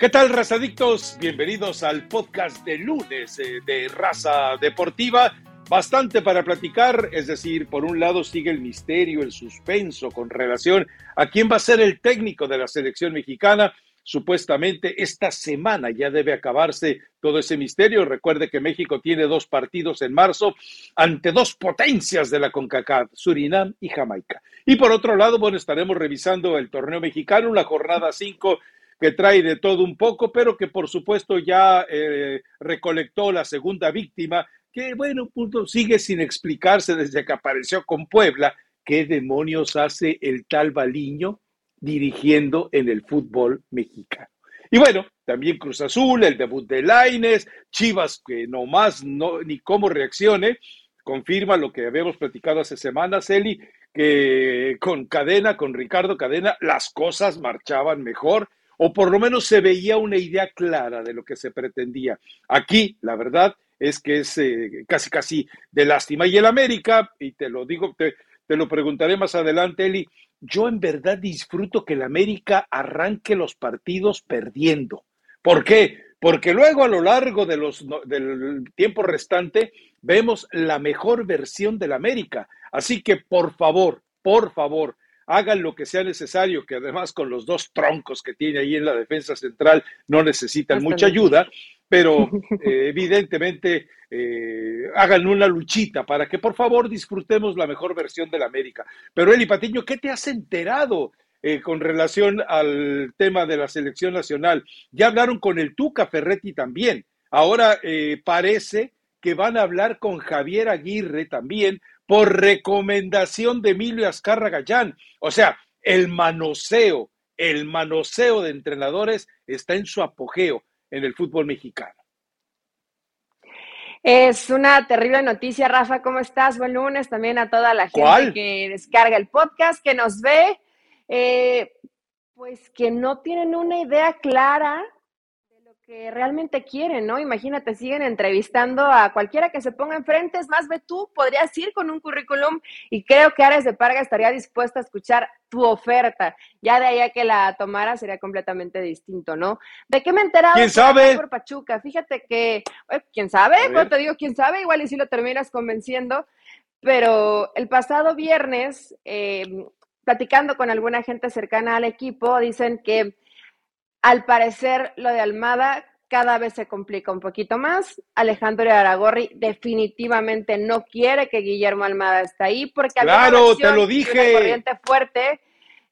¿Qué tal, razadictos? Bienvenidos al podcast de lunes eh, de Raza Deportiva. Bastante para platicar, es decir, por un lado sigue el misterio, el suspenso con relación a quién va a ser el técnico de la selección mexicana. Supuestamente esta semana ya debe acabarse todo ese misterio. Recuerde que México tiene dos partidos en marzo ante dos potencias de la CONCACAF, Surinam y Jamaica. Y por otro lado, bueno, estaremos revisando el torneo mexicano, la jornada 5 que trae de todo un poco, pero que por supuesto ya eh, recolectó la segunda víctima, que bueno, punto, sigue sin explicarse desde que apareció con Puebla. ¿Qué demonios hace el tal Baliño dirigiendo en el fútbol mexicano? Y bueno, también Cruz Azul, el debut de Laines, Chivas, que nomás no, ni cómo reaccione, confirma lo que habíamos platicado hace semanas, Eli, que con Cadena, con Ricardo Cadena, las cosas marchaban mejor o por lo menos se veía una idea clara de lo que se pretendía. Aquí, la verdad es que es eh, casi, casi de lástima. Y el América, y te lo digo, te, te lo preguntaré más adelante, Eli, yo en verdad disfruto que el América arranque los partidos perdiendo. ¿Por qué? Porque luego a lo largo de los, del tiempo restante vemos la mejor versión del América. Así que por favor, por favor, hagan lo que sea necesario, que además con los dos troncos que tiene ahí en la defensa central no necesitan mucha ayuda, pero eh, evidentemente eh, hagan una luchita para que por favor disfrutemos la mejor versión de la América. Pero Eli Patiño, ¿qué te has enterado? Eh, con relación al tema de la selección nacional. Ya hablaron con el Tuca Ferretti también. Ahora parece que van a hablar con Javier Aguirre también por recomendación de Emilio Azcarra Gallán. O sea, el manoseo, el manoseo de entrenadores está en su apogeo en el fútbol mexicano. Es una terrible noticia, Rafa. ¿Cómo estás? Buen lunes también a toda la gente que descarga el podcast, que nos ve. Eh, pues que no tienen una idea clara que realmente quieren, ¿no? Imagínate, siguen entrevistando a cualquiera que se ponga enfrente, es más, ve tú, podrías ir con un currículum y creo que Ares de Parga estaría dispuesta a escuchar tu oferta. Ya de ahí a que la tomara sería completamente distinto, ¿no? ¿De qué me he enterado? ¿Quién sabe? Por Pachuca. Fíjate que, ¿quién sabe? Pues te digo, ¿quién sabe? Igual y si lo terminas convenciendo. Pero el pasado viernes, eh, platicando con alguna gente cercana al equipo, dicen que al parecer, lo de Almada cada vez se complica un poquito más. Alejandro Aragorri definitivamente no quiere que Guillermo Almada esté ahí porque claro, te lo dije. Una corriente fuerte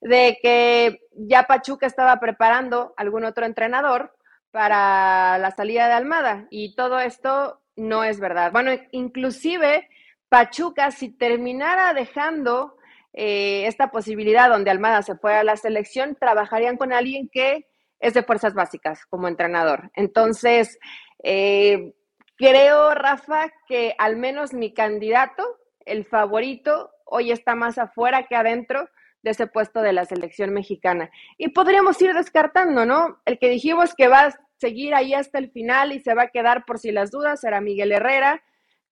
de que ya Pachuca estaba preparando algún otro entrenador para la salida de Almada y todo esto no es verdad. Bueno, inclusive Pachuca si terminara dejando eh, esta posibilidad donde Almada se fuera a la selección, trabajarían con alguien que es de fuerzas básicas como entrenador. Entonces, eh, creo, Rafa, que al menos mi candidato, el favorito, hoy está más afuera que adentro de ese puesto de la selección mexicana. Y podríamos ir descartando, ¿no? El que dijimos que va a seguir ahí hasta el final y se va a quedar por si las dudas será Miguel Herrera.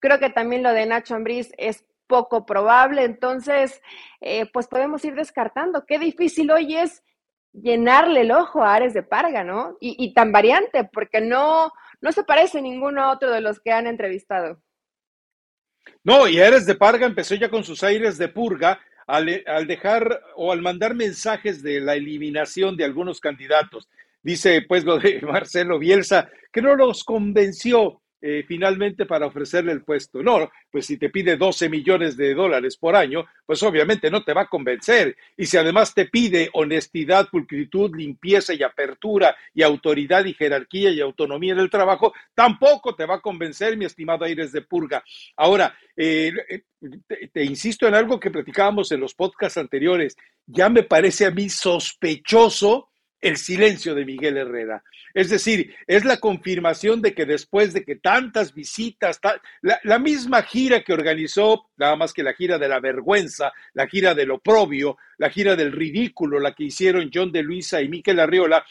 Creo que también lo de Nacho Ambriz es poco probable, entonces, eh, pues podemos ir descartando. Qué difícil hoy es llenarle el ojo a Ares de Parga, ¿no? Y, tan variante, porque no, no se parece a ninguno otro de los que han entrevistado. No, y Ares de Parga empezó ya con sus aires de purga al, al, dejar o al mandar mensajes de la eliminación de algunos candidatos. Dice pues lo de Marcelo Bielsa, que no los convenció eh, finalmente para ofrecerle el puesto. No, pues si te pide 12 millones de dólares por año, pues obviamente no te va a convencer. Y si además te pide honestidad, pulcritud, limpieza y apertura y autoridad y jerarquía y autonomía en el trabajo, tampoco te va a convencer, mi estimado Aires de Purga. Ahora, eh, eh, te insisto en algo que platicábamos en los podcasts anteriores. Ya me parece a mí sospechoso el silencio de Miguel Herrera. Es decir, es la confirmación de que después de que tantas visitas, la, misma gira que organizó, nada más que la gira de la vergüenza, la gira del oprobio, la gira del ridículo, la que hicieron John de Luisa y Miquel Arriola,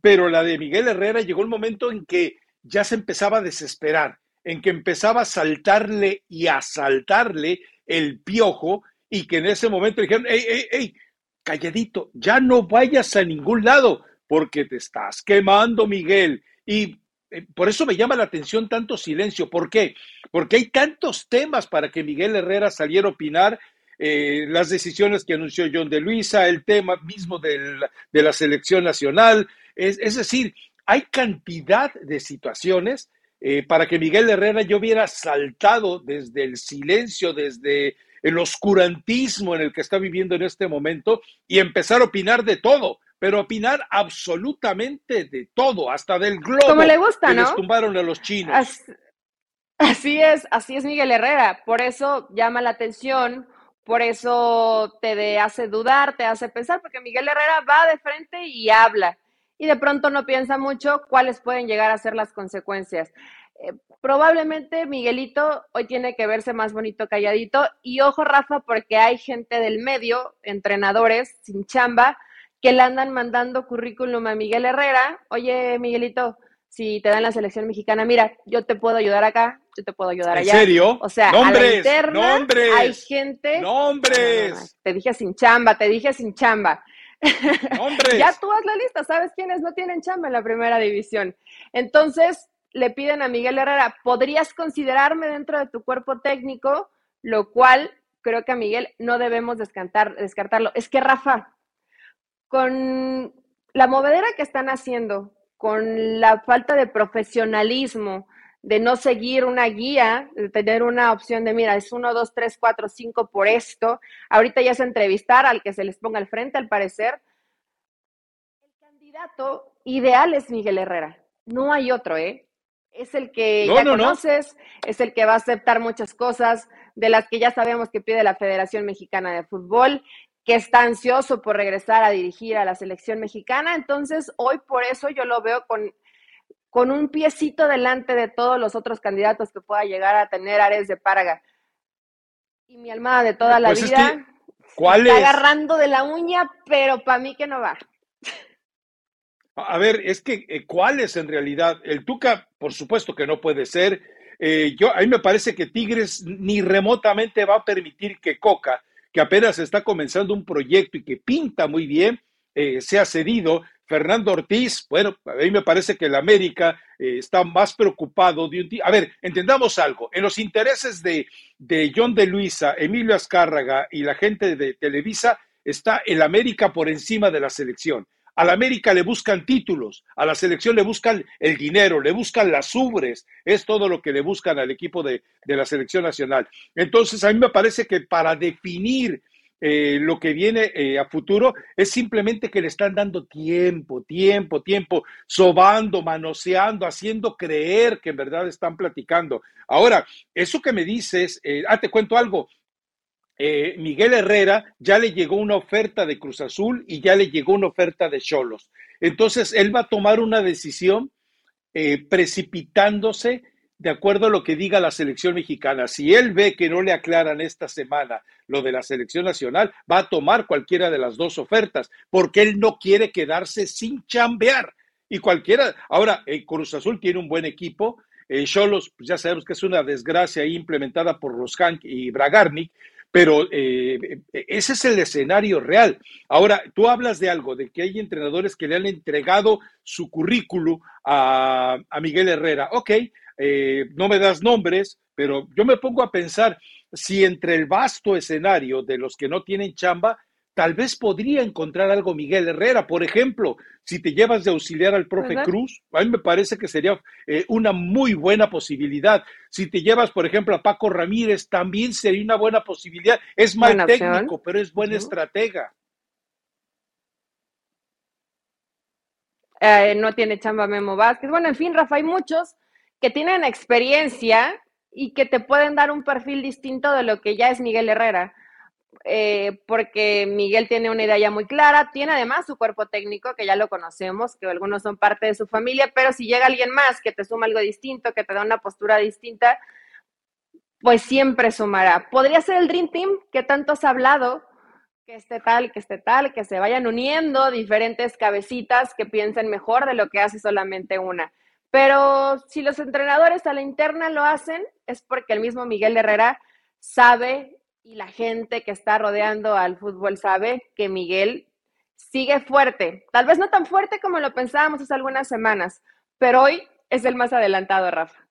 pero la de Miguel Herrera llegó el momento en que ya se empezaba a desesperar, en que empezaba a saltarle y a saltarle el piojo y que en ese momento dijeron, ¡ey, ey, ey! Calladito, ya no vayas a ningún lado, porque te estás quemando, Miguel. Y eh, por eso me llama la atención tanto silencio. ¿Por qué? Porque hay tantos temas para que Miguel Herrera saliera a opinar. Eh, las decisiones que anunció John de Luisa, el tema mismo de la selección nacional. Es, decir, hay cantidad de situaciones eh, para que Miguel Herrera yo hubiera saltado desde el silencio, desde el oscurantismo en el que está viviendo en este momento y empezar a opinar de todo pero opinar absolutamente de todo, hasta del globo. Como le gusta, que Les tumbaron a los chinos. Así, es, así es Miguel Herrera. Por eso llama la atención, por eso te hace dudar, te hace pensar, porque Miguel Herrera va de frente y habla. Y de pronto no piensa mucho cuáles pueden llegar a ser las consecuencias. Probablemente Miguelito hoy tiene que verse más bonito calladito. Y ojo, Rafa, porque hay gente del medio, entrenadores sin chamba, que le andan mandando currículum a Miguel Herrera. Oye, Miguelito, si te dan la selección mexicana, mira, yo te puedo ayudar acá, yo te puedo ayudar allá. ¿En serio? O sea, nombres, a la nombres, hay gente. Nombres. te dije sin chamba, te dije sin chamba. Nombres. ya tú haz la lista, ¿sabes quiénes no tienen chamba en la primera división? Entonces, le piden a Miguel Herrera, ¿podrías considerarme dentro de tu cuerpo técnico? Lo cual creo que a Miguel no debemos descartar, descartarlo. Es que Rafa, con la movedera que están haciendo, con la falta de profesionalismo, de no seguir una guía, de tener una opción de, mira, es uno, dos, tres, cuatro, cinco por esto. Ahorita ya es entrevistar al que se les ponga al frente, al parecer. El candidato ideal es Miguel Herrera. No hay otro, ¿eh? Es el que ya conoces, es el que va a aceptar muchas cosas de las que ya sabemos que pide la Federación Mexicana de Fútbol, que está ansioso por regresar a dirigir a la selección mexicana. Entonces, hoy por eso yo lo veo con, con un piecito delante de todos los otros candidatos que pueda llegar a tener Ares de Parga. Y mi alma de toda la pues vida está agarrando de la uña, pero para mí que no va. A ver, es que, eh, ¿cuál es en realidad? El Tuca, por supuesto que no puede ser. Eh, yo, a mí me parece que Tigres ni remotamente va a permitir que Coca que apenas está comenzando un proyecto y que pinta muy bien, eh, se ha cedido. Fernando Ortiz, bueno, a mí me parece que el América está más preocupado de un... A ver, entendamos algo. En los intereses de, de John de Luisa, Emilio Azcárraga y la gente de Televisa está el América por encima de la selección. A la América le buscan títulos, a la selección le buscan el dinero, le buscan las ubres, es todo lo que le buscan al equipo de, la selección nacional. Entonces, a mí me parece que para definir eh, lo que viene eh, a futuro es simplemente que le están dando tiempo, tiempo, tiempo, sobando, manoseando, haciendo creer que en verdad están platicando. Ahora, eso que me dices, eh, ah, te cuento algo, eh, Miguel Herrera ya le llegó una oferta de Cruz Azul y ya le llegó una oferta de Cholos. Entonces, él va a tomar una decisión eh, precipitándose de acuerdo a lo que diga la selección mexicana. Si él ve que no le aclaran esta semana lo de la selección nacional, va a tomar cualquiera de las dos ofertas, porque él no quiere quedarse sin chambear. Y cualquiera, ahora, eh, Cruz Azul tiene un buen equipo, Cholos, pues ya sabemos que es una desgracia implementada por los Hank y Bragarnik, pero eh, ese es el escenario real. Ahora, tú hablas de algo, de que hay entrenadores que le han entregado su currículum a, Miguel Herrera. Ok, eh, no me das nombres, pero yo me pongo a pensar si entre el vasto escenario de los que no tienen chamba, tal vez podría encontrar algo Miguel Herrera. Por ejemplo, si te llevas de auxiliar al profe Cruz, a mí me parece que sería eh, una muy buena posibilidad. Si te llevas, por ejemplo, a Paco Ramírez, también sería una buena posibilidad. Es mal técnico, pero es buen estratega. Eh, no tiene chamba Memo Vázquez. Bueno, en fin, Rafa, hay muchos que tienen experiencia y que te pueden dar un perfil distinto de lo que ya es Miguel Herrera. Eh, porque Miguel tiene una idea ya muy clara, tiene además su cuerpo técnico, que ya lo conocemos, que algunos son parte de su familia, pero si llega alguien más que te suma algo distinto, que te da una postura distinta, pues siempre sumará. Podría ser el Dream Team que tanto has hablado, que esté tal, que esté tal, que se vayan uniendo diferentes cabecitas que piensen mejor de lo que hace solamente una. Pero si los entrenadores a la interna lo hacen, es porque el mismo Miguel Herrera sabe y la gente que está rodeando al fútbol sabe que Miguel sigue fuerte. Tal vez no tan fuerte como lo pensábamos hace algunas semanas, pero hoy es el más adelantado, Rafa.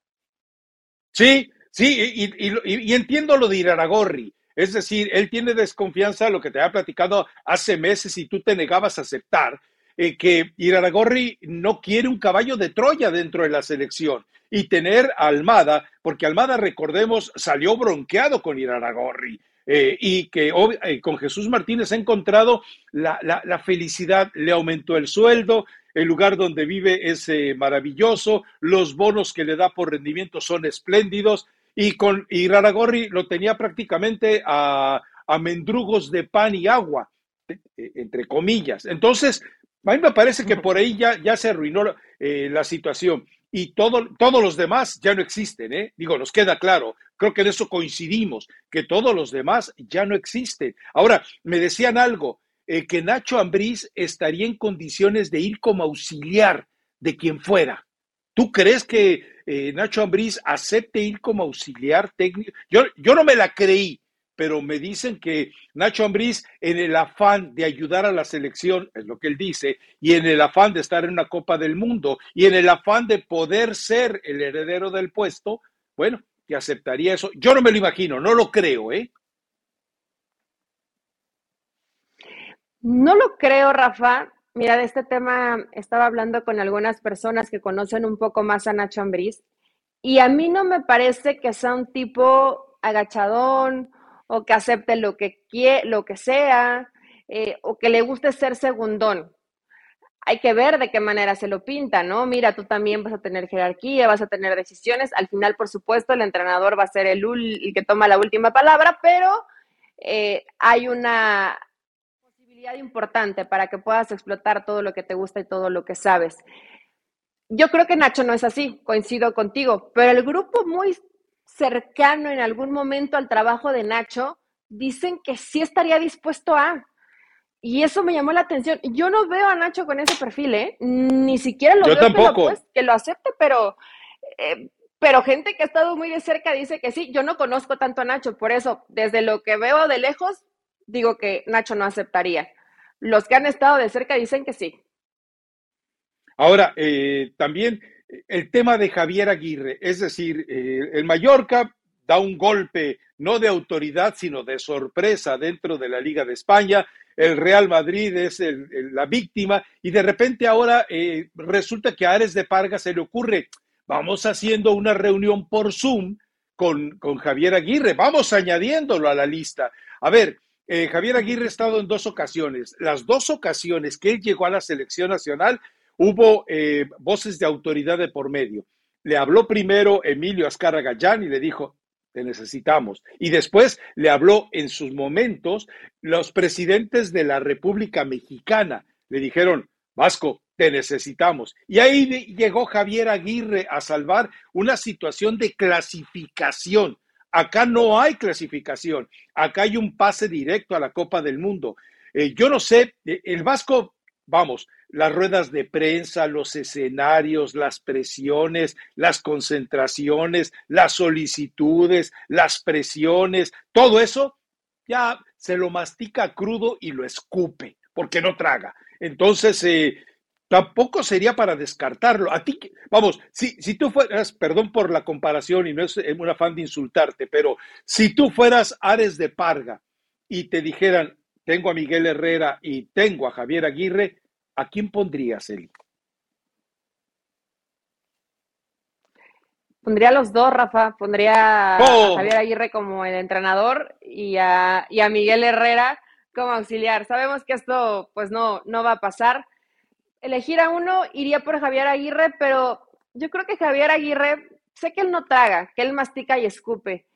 Sí, sí, y, entiendo lo de Iraragorri. Es decir, él tiene desconfianza de lo que te había platicado hace meses y tú te negabas a aceptar eh, que Iraragorri no quiere un caballo de Troya dentro de la selección y tener a Almada, porque Almada, recordemos, salió bronqueado con Iraragorri. Eh, y que eh, con Jesús Martínez ha encontrado la, felicidad, le aumentó el sueldo, el lugar donde vive es eh, maravilloso, los bonos que le da por rendimiento son espléndidos y con Iraragorri lo tenía prácticamente a, mendrugos de pan y agua, entre comillas. Entonces, a mí me parece que por ahí ya, ya se arruinó la situación y todo, todos los demás ya no existen, ¿eh? Digo, nos queda claro, creo que en eso coincidimos, que todos los demás ya no existen. Ahora, me decían algo, eh, que Nacho Ambriz estaría en condiciones de ir como auxiliar de quien fuera. ¿Tú crees que eh, Nacho Ambriz acepte ir como auxiliar técnico? Yo, yo no me la creí, pero me dicen que Nacho Ambriz, en el afán de ayudar a la selección, es lo que él dice, y en el afán de estar en una Copa del Mundo, y en el afán de poder ser el heredero del puesto, bueno, que aceptaría eso. Yo no me lo imagino, no lo creo, ¿eh? No lo creo, Rafa. Mira, de este tema estaba hablando con algunas personas que conocen un poco más a Nacho Ambriz y a mí no me parece que sea un tipo agachadón o que acepte lo que, quiere, lo que sea, eh, o que le guste ser segundón. Hay que ver de qué manera se lo pinta, ¿no? Mira, tú también vas a tener jerarquía, vas a tener decisiones. Al final, por supuesto, el entrenador va a ser el, el que toma la última palabra, pero eh, hay una posibilidad importante para que puedas explotar todo lo que te gusta y todo lo que sabes. Yo creo que Nacho no es así, coincido contigo, pero el grupo muy cercano en algún momento al trabajo de Nacho, dicen que sí estaría dispuesto a. Y eso me llamó la atención. Yo no veo a Nacho con ese perfil, ¿eh? Ni siquiera lo Yo veo tampoco. Que, lo, que lo acepte, pero, eh, pero gente que ha estado muy de cerca dice que sí. Yo no conozco tanto a Nacho, por eso, desde lo que veo de lejos, digo que Nacho no aceptaría. Los que han estado de cerca dicen que sí. Ahora, eh, también el tema de Javier Aguirre, es decir, eh, el Mallorca da un golpe no de autoridad, sino de sorpresa dentro de la Liga de España. El Real Madrid es la víctima y de repente ahora eh, resulta que a Ares de Parga se le ocurre, vamos haciendo una reunión por Zoom con, con Javier Aguirre, vamos añadiéndolo a la lista. A ver, eh, Javier Aguirre ha estado en dos ocasiones. Las dos ocasiones que él llegó a la selección nacional, hubo eh, voces de autoridad de por medio. Le habló primero Emilio Azcarra Gallán y le dijo, te necesitamos. Y después le habló en sus momentos los presidentes de la República Mexicana. Le dijeron, Vasco, te necesitamos. Y ahí llegó Javier Aguirre a salvar una situación de clasificación. Acá no hay clasificación, acá hay un pase directo a la Copa del Mundo. Eh, yo no sé, eh, el Vasco vamos, las ruedas de prensa, los escenarios, las presiones, las concentraciones, las solicitudes, las presiones, todo eso ya se lo mastica crudo y lo escupe, porque no traga. Entonces, eh, tampoco sería para descartarlo. A ti, vamos, si, si tú fueras, perdón por la comparación y no es un afán de insultarte, pero si tú fueras Ares de Parga y te dijeran, tengo a Miguel Herrera y tengo a Javier Aguirre, ¿a quién pondrías, Eli? Pondría a los dos, Rafa. Pondría a oh. Javier Aguirre como el entrenador y a, y a, Miguel Herrera como auxiliar. Sabemos que esto pues no, no va a pasar. Elegir a uno iría por Javier Aguirre, pero yo creo que Javier Aguirre, sé que él no traga, que él mastica y escupe,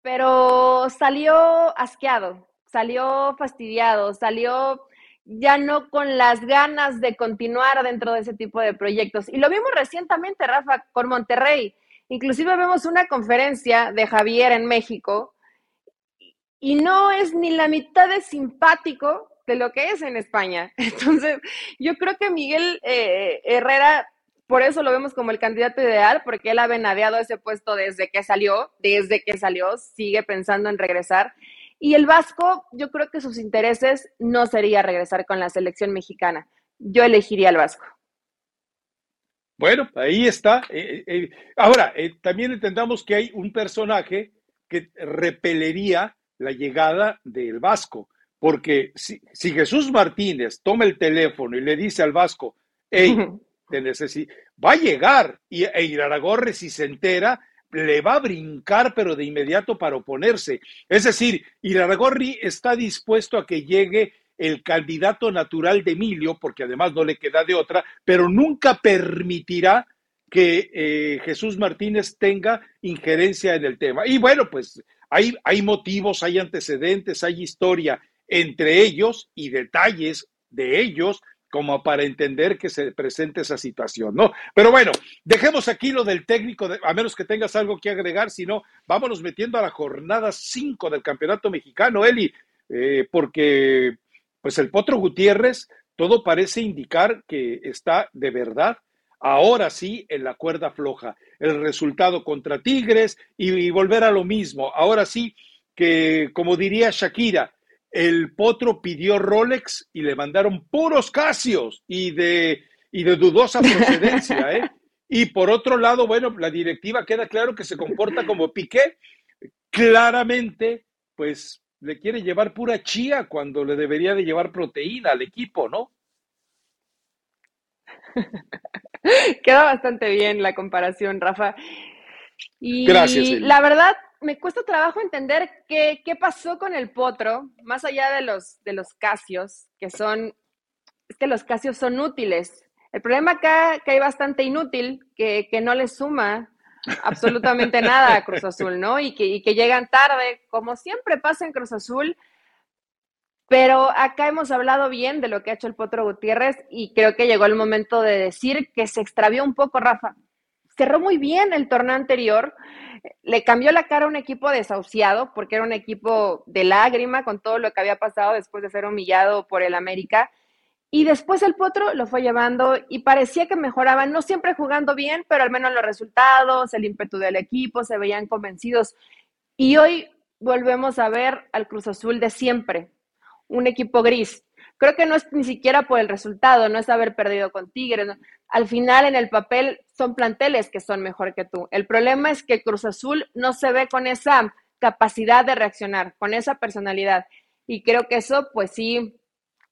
pero salió asqueado, salió fastidiado, salió ya no con las ganas de continuar dentro de ese tipo de proyectos. Y lo vimos recientemente, Rafa, con Monterrey. Inclusive vemos una conferencia de Javier en México y no es ni la mitad de simpático de lo que es en España. Entonces, yo creo que Miguel eh, Herrera, por eso lo vemos como el candidato ideal, porque él ha venadeado ese puesto desde que salió, desde que salió, sigue pensando en regresar Y el Vasco, yo creo que sus intereses no sería regresar con la selección mexicana. Yo elegiría al Vasco. Bueno, ahí está. Eh, eh, ahora, también entendamos que hay un personaje que repelería la llegada del Vasco, porque si, Jesús Martínez toma el teléfono y le dice al Vasco, hey, te necesito, va a llegar y e Iraragorre si se entera, le va a brincar, pero de inmediato para oponerse. Es decir, Iraragorri está dispuesto a que llegue el candidato natural de Emilio, porque además no le queda de otra, pero nunca permitirá que eh, Jesús Martínez tenga injerencia en el tema. Y bueno, pues hay, hay motivos, hay antecedentes, hay historia entre ellos y detalles de ellos como para entender que se presente esa situación, ¿no? Pero bueno, dejemos aquí lo del técnico, a menos que tengas algo que agregar, si no, vámonos metiendo a la jornada 5 del Campeonato Mexicano, Eli, eh, porque pues el Potro Gutiérrez, todo parece indicar que está de verdad ahora sí en la cuerda floja. El resultado contra Tigres y volver a lo mismo. Ahora sí que, como diría Shakira, el potro pidió Rolex y le mandaron puros Casios y de, y de dudosa procedencia, ¿eh? Y por otro lado, bueno, la directiva queda claro que se comporta como Piqué. Claramente, pues le quiere llevar pura chía cuando le debería de llevar proteína al equipo, ¿no? Queda bastante bien la comparación, Rafa. Y Gracias. La verdad, me cuesta trabajo entender qué, qué, pasó con el potro, más allá de los, de los casios, que son, es que los casios son útiles. El problema acá que hay bastante inútil, que, que no le suma absolutamente nada a Cruz Azul, ¿no? Y que, y que llegan tarde, como siempre pasa en Cruz Azul. Pero acá hemos hablado bien de lo que ha hecho el Potro Gutiérrez y creo que llegó el momento de decir que se extravió un poco, Rafa. Cerró muy bien el torneo anterior, le cambió la cara a un equipo desahuciado, porque era un equipo de lágrima con todo lo que había pasado después de ser humillado por el América. Y después el Potro lo fue llevando y parecía que mejoraba, no siempre jugando bien, pero al menos los resultados, el ímpetu del equipo, se veían convencidos. Y hoy volvemos a ver al Cruz Azul de siempre, un equipo gris. Creo que no es ni siquiera por el resultado, no es haber perdido con Tigres. Al final, en el papel, son planteles que son mejor que tú. El problema es que Cruz Azul no se ve con esa capacidad de reaccionar, con esa personalidad. Y creo que eso, pues sí,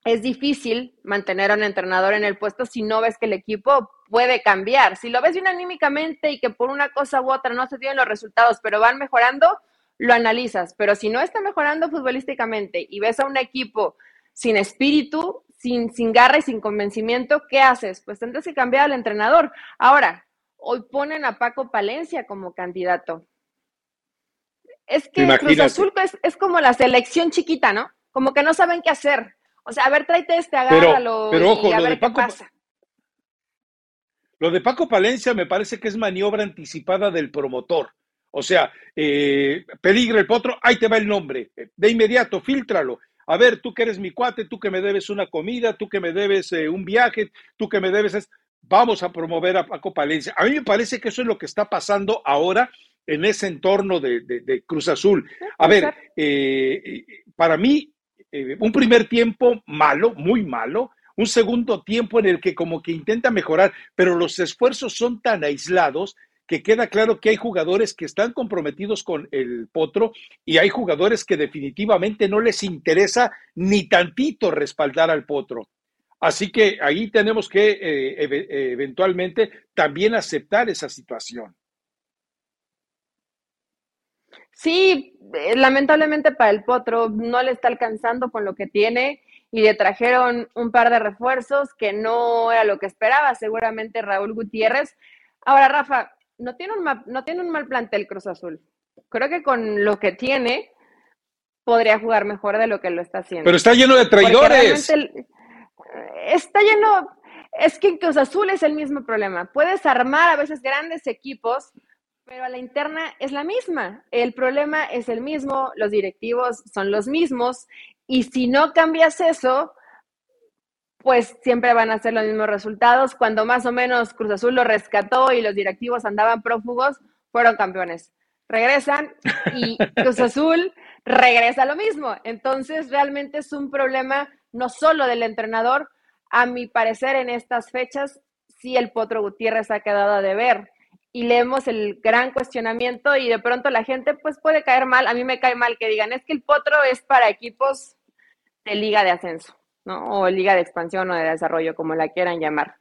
es difícil mantener a un entrenador en el puesto si no ves que el equipo puede cambiar. Si lo ves bien anímicamente y que por una cosa u otra no se tienen los resultados, pero van mejorando, lo analizas. Pero si no está mejorando futbolísticamente y ves a un equipo sin espíritu, sin, sin garra y sin convencimiento, ¿qué haces? Pues tendrás que cambiar al entrenador. Ahora, hoy ponen a Paco Palencia como candidato. Es que Cruz Azul es, como la selección chiquita, ¿no? Como que no saben qué hacer. O sea, a ver, tráete este, agárralo pero, ojo, y a ver qué pasa. Lo de Paco Palencia me parece que es maniobra anticipada del promotor. O sea, eh, peligre el potro, ahí te va el nombre. De inmediato, filtralo a ver, tú que eres mi cuate, tú que me debes una comida, tú que me debes eh, un viaje, tú que me debes, vamos a promover a Paco Palencia. A mí me parece que eso es lo que está pasando ahora en ese entorno de, Cruz Azul. A ver, eh, para mí, eh, un primer tiempo malo, muy malo, un segundo tiempo en el que como que intenta mejorar, pero los esfuerzos son tan aislados que queda claro que hay jugadores que están comprometidos con el potro y hay jugadores que definitivamente no les interesa ni tantito respaldar al potro. Así que ahí tenemos que eh, eventualmente también aceptar esa situación. Sí, eh, lamentablemente para el potro no le está alcanzando con lo que tiene y le trajeron un par de refuerzos que no era lo que esperaba seguramente Raúl Gutiérrez. Ahora, Rafa, no tiene, un mal, no tiene un mal plantel Cruz Azul. Creo que con lo que tiene podría jugar mejor de lo que lo está haciendo. Pero está lleno de traidores. Está lleno, es que Cruz Azul es el mismo problema. Puedes armar a veces grandes equipos, pero a la interna es la misma. El problema es el mismo, los directivos son los mismos, y si no cambias eso, pues siempre van a ser los mismos resultados. Cuando más o menos Cruz Azul lo rescató y los directivos andaban prófugos, fueron campeones. Regresan y Cruz Azul regresa lo mismo. Entonces, realmente es un problema no solo del entrenador, a mi parecer en estas fechas, sí el Potro Gutiérrez ha quedado a deber y leemos el gran cuestionamiento y de pronto la gente pues puede caer mal, a mí me cae mal que digan, es que el Potro es para equipos de liga de ascenso, O liga de expansión o de desarrollo, como la quieran llamar.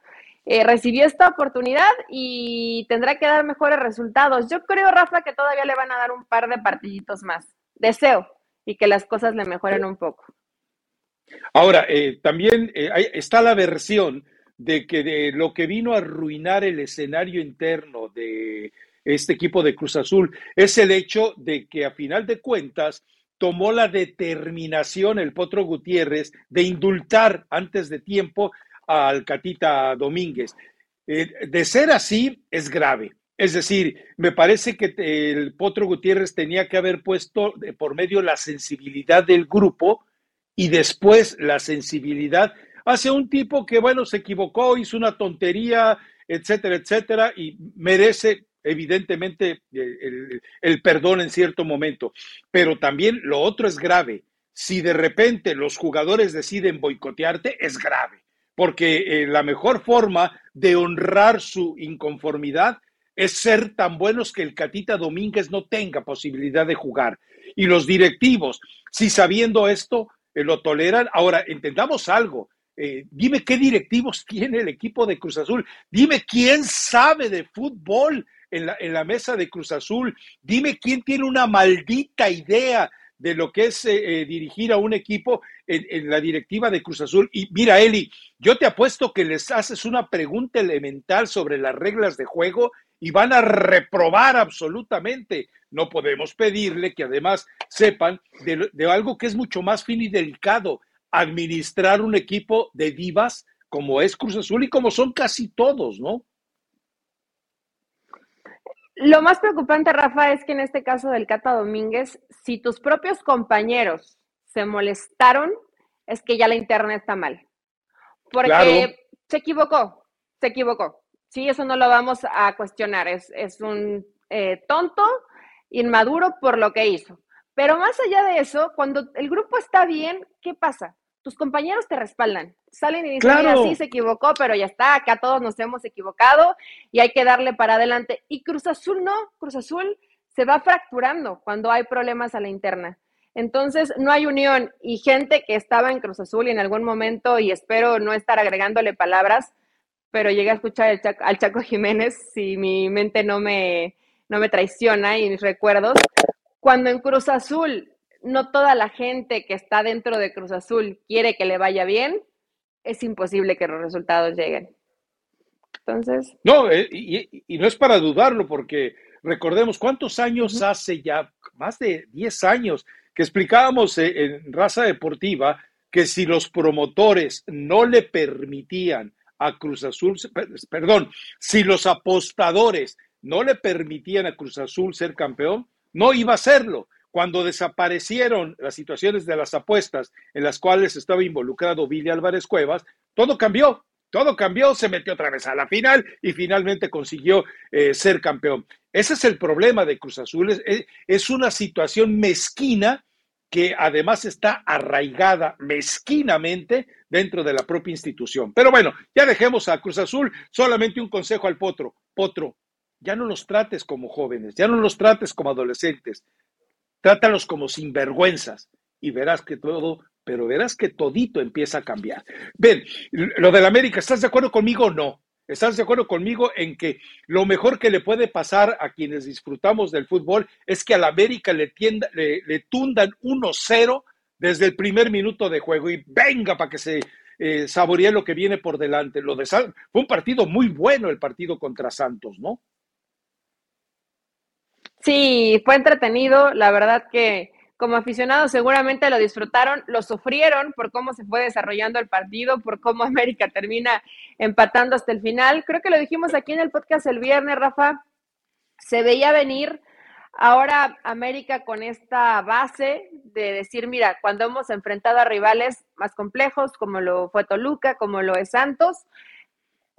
Eh, recibió esta oportunidad y tendrá que dar mejores resultados. Yo creo, Rafa, que todavía le van a dar un par de partiditos más. Deseo y que las cosas le mejoren un poco. Ahora, eh, también eh, está la versión de que de lo que vino a arruinar el escenario interno de este equipo de Cruz Azul es el hecho de que a final de cuentas tomó la determinación el Potro Gutiérrez de indultar antes de tiempo al Catita Domínguez. Eh, de ser así, es grave. Es decir, me parece que el Potro Gutiérrez tenía que haber puesto por medio la sensibilidad del grupo y después la sensibilidad hacia un tipo que, bueno, se equivocó, hizo una tontería, etcétera, etcétera, y merece evidentemente el, el, perdón en cierto momento. Pero también lo otro es grave. Si de repente los jugadores deciden boicotearte, es grave, porque eh, la mejor forma de honrar su inconformidad es ser tan buenos que el Catita Domínguez no tenga posibilidad de jugar. Y los directivos, si sabiendo esto, eh, lo toleran. Ahora, entendamos algo. Eh, dime qué directivos tiene el equipo de Cruz Azul. Dime quién sabe de fútbol en la, en la mesa de Cruz Azul. Dime quién tiene una maldita idea de lo que es eh, dirigir a un equipo en, en, la directiva de Cruz Azul. Y mira, Eli, yo te apuesto que les haces una pregunta elemental sobre las reglas de juego y van a reprobar absolutamente. No podemos pedirle que además sepan de, algo que es mucho más fino y delicado, administrar un equipo de divas como es Cruz Azul y como son casi todos, ¿no? Lo más preocupante, Rafa, es que en este caso del Cata Domínguez, si tus propios compañeros se molestaron, es que ya la interna está mal. Porque se equivocó, se equivocó. Sí, eso no lo vamos a cuestionar. Es, es un eh, tonto, inmaduro por lo que hizo. Pero más allá de eso, cuando el grupo está bien, ¿qué pasa? Tus compañeros te respaldan. Salen y dicen, mira, sí se equivocó, pero ya está, acá todos nos hemos equivocado y hay que darle para adelante. Y Cruz Azul no, Cruz Azul se va fracturando cuando hay problemas a la interna. Entonces, no hay unión y gente que estaba en Cruz Azul y en algún momento, y espero no estar agregándole palabras, pero llegué a escuchar al Chaco Jiménez, si mi mente no me, no me traiciona y mis recuerdos, cuando en Cruz Azul no toda la gente que está dentro de Cruz Azul quiere que le vaya bien, es imposible que los resultados lleguen. Entonces. No, eh, y, no es para dudarlo, porque recordemos cuántos años hace ya, más de 10 años, que explicábamos eh, en Raza Deportiva que si los promotores no le permitían a Cruz Azul, perdón, si los apostadores no le permitían a Cruz Azul ser campeón, no iba a serlo. Cuando desaparecieron las situaciones de las apuestas en las cuales estaba involucrado Billy Álvarez Cuevas, todo cambió, todo cambió, se metió otra vez a la final y finalmente consiguió eh, ser campeón. Ese es el problema de Cruz Azul, es, es una situación mezquina que además está arraigada mezquinamente dentro de la propia institución. Pero bueno, ya dejemos a Cruz Azul, solamente un consejo al Potro. Potro, ya no los trates como jóvenes, ya no los trates como adolescentes, trátalos como sinvergüenzas y verás que todo, pero verás que todito empieza a cambiar. Ven, lo del América, ¿estás de acuerdo conmigo o no? ¿Estás de acuerdo conmigo en que lo mejor que le puede pasar a quienes disfrutamos del fútbol es que al América le, tienda, le, tundan 1-0 desde el primer minuto de juego y venga para que se eh, saboree lo que viene por delante? Lo de fue un partido muy bueno el partido contra Santos, ¿no? Sí, fue entretenido. La verdad que como aficionados seguramente lo disfrutaron, lo sufrieron por cómo se fue desarrollando el partido, por cómo América termina empatando hasta el final. Creo que lo dijimos aquí en el podcast el viernes, Rafa, se veía venir. Ahora América con esta base de decir, mira, cuando hemos enfrentado a rivales más complejos, como lo fue Toluca, como lo es Santos,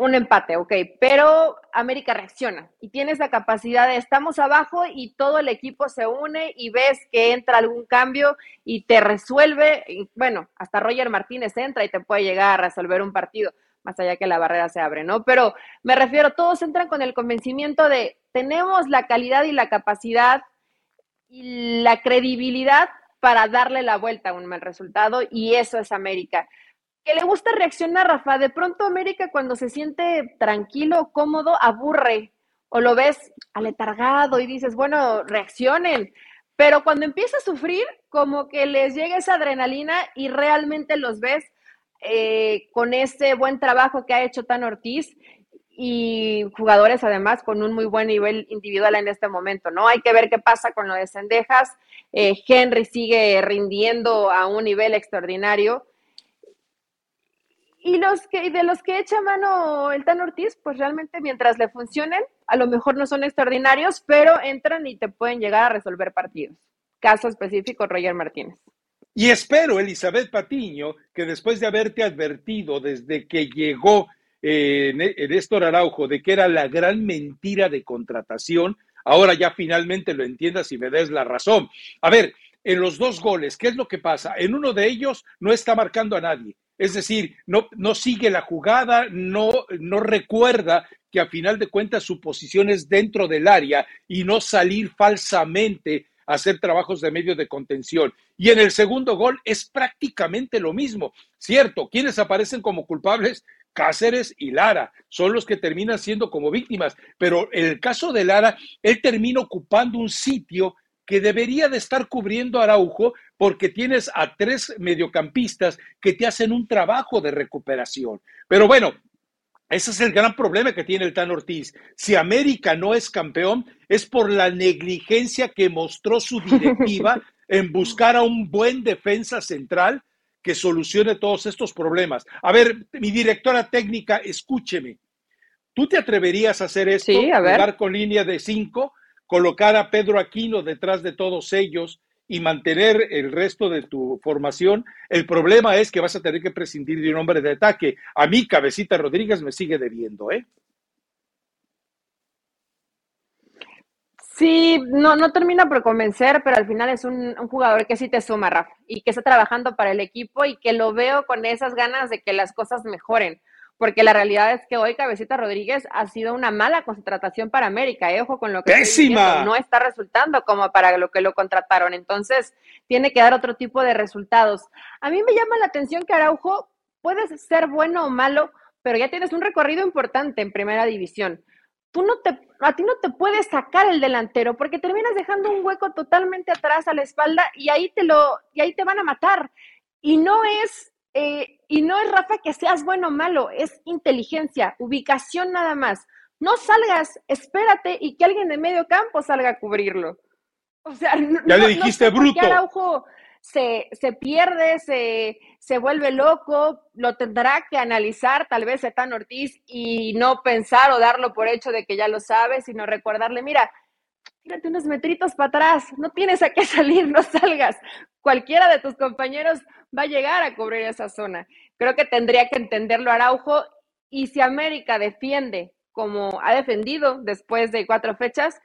un empate, ok, pero América reacciona y tiene esa capacidad de estamos abajo y todo el equipo se une y ves que entra algún cambio y te resuelve, bueno, hasta Roger Martínez entra y te puede llegar a resolver un partido, más allá que la barrera se abre, ¿no? Pero me refiero, todos entran con el convencimiento de tenemos la calidad y la capacidad y la credibilidad para darle la vuelta a un mal resultado y eso es América que le gusta reaccionar, Rafa. De pronto América cuando se siente tranquilo, cómodo, aburre o lo ves aletargado y dices, bueno, reaccionen. Pero cuando empieza a sufrir, como que les llega esa adrenalina y realmente los ves eh, con ese buen trabajo que ha hecho Tan Ortiz y jugadores además con un muy buen nivel individual en este momento, ¿no? Hay que ver qué pasa con lo de Cendejas. Eh, Henry sigue rindiendo a un nivel extraordinario y los que de los que echa mano el Tan Ortiz, pues realmente mientras le funcionen, a lo mejor no son extraordinarios, pero entran y te pueden llegar a resolver partidos. Caso específico, Roger Martínez. Y espero, Elizabeth Patiño, que después de haberte advertido desde que llegó eh, Néstor Araujo de que era la gran mentira de contratación, ahora ya finalmente lo entiendas y me des la razón. A ver, en los dos goles, ¿qué es lo que pasa? En uno de ellos no está marcando a nadie. Es decir, no, no sigue la jugada, no, no recuerda que a final de cuentas su posición es dentro del área y no salir falsamente a hacer trabajos de medio de contención. Y en el segundo gol es prácticamente lo mismo. Cierto, ¿quiénes aparecen como culpables? Cáceres y Lara son los que terminan siendo como víctimas, pero en el caso de Lara, él termina ocupando un sitio que debería de estar cubriendo Araujo porque tienes a tres mediocampistas que te hacen un trabajo de recuperación. Pero bueno, ese es el gran problema que tiene el Tan Ortiz. Si América no es campeón, es por la negligencia que mostró su directiva en buscar a un buen defensa central que solucione todos estos problemas. A ver, mi directora técnica, escúcheme. ¿Tú te atreverías a hacer esto? Sí, a ver. con línea de cinco colocar a Pedro Aquino detrás de todos ellos y mantener el resto de tu formación, el problema es que vas a tener que prescindir de un hombre de ataque. A mí, Cabecita Rodríguez, me sigue debiendo, ¿eh? Sí, no, no termina por convencer, pero al final es un, jugador que sí te suma, Rafa, y que está trabajando para el equipo y que lo veo con esas ganas de que las cosas mejoren porque la realidad es que hoy Cabecita Rodríguez ha sido una mala contratación para América, ¿eh? ojo con lo que no está resultando como para lo que lo contrataron, entonces tiene que dar otro tipo de resultados. A mí me llama la atención que Araujo puede ser bueno o malo, pero ya tienes un recorrido importante en primera división. Tú no te, a ti no te puedes sacar el delantero porque terminas dejando un hueco totalmente atrás a la espalda y ahí te lo, y ahí te van a matar. Y no es eh, y no es, Rafa, que seas bueno o malo, es inteligencia, ubicación nada más. No salgas, espérate y que alguien de medio campo salga a cubrirlo. O sea, ya le dijiste bruto. Araujo se, se pierde, se, se vuelve loco, lo tendrá que analizar tal vez Etán Ortiz y no pensar o darlo por hecho de que ya lo sabe, sino recordarle, mira, tírate unos metritos para atrás, no tienes a qué salir, no salgas. Cualquiera de tus compañeros va a llegar a cubrir esa zona. Creo que tendría que entenderlo Araujo y si América defiende como ha defendido después de cuatro fechas,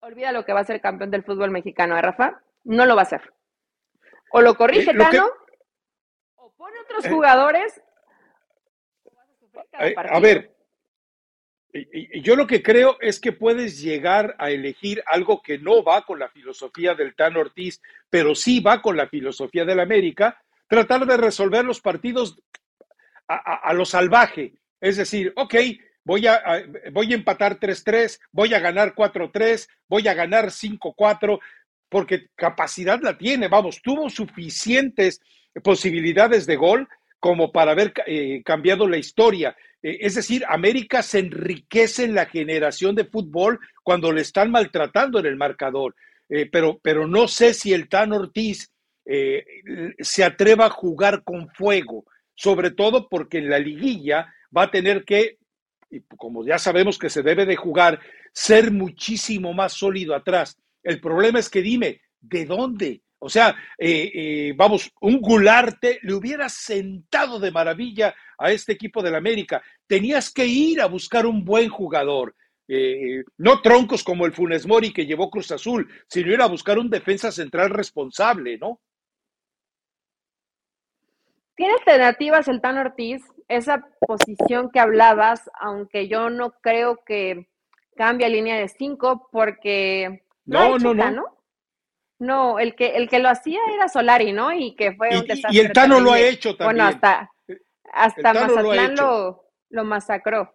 olvida lo que va a ser campeón del fútbol mexicano, ¿eh, Rafa? No lo va a hacer. O lo corrige eh, Tano, o pone otros eh, jugadores. a, a ver, yo lo que creo es que puedes llegar a elegir algo que no va con la filosofía del Tan Ortiz, pero sí va con la filosofía del América, tratar de resolver los partidos a, lo salvaje. Es decir, ok, voy a, voy a empatar 3-3, voy a ganar 4-3, voy a ganar 5-4, porque capacidad la tiene, vamos, tuvo suficientes posibilidades de gol como para haber eh, cambiado la historia. Eh, es decir, América se enriquece en la generación de fútbol cuando le están maltratando en el marcador. Eh, pero, pero no sé si el Tan Ortiz se atreva a jugar con fuego, sobre todo porque en la liguilla va a tener que, y como ya sabemos que se debe de jugar, ser muchísimo más sólido atrás. El problema es que dime, ¿de dónde? O sea, eh, eh, vamos, un gularte le hubiera sentado de maravilla a este equipo del América. Tenías que ir a buscar un buen jugador. Eh, no troncos como el Funes Mori que llevó Cruz Azul, sino ir a buscar un defensa central responsable, ¿no? Tiene alternativas el Tan Ortiz, esa posición que hablabas, aunque yo no creo que cambie a línea de cinco, porque no, no, no, no. No, el que, el que lo hacía era Solari, ¿no? Y que fue un desastre. Y el Tano lo ha hecho también. Bueno, hasta, hasta Mazatlán lo, lo, masacró.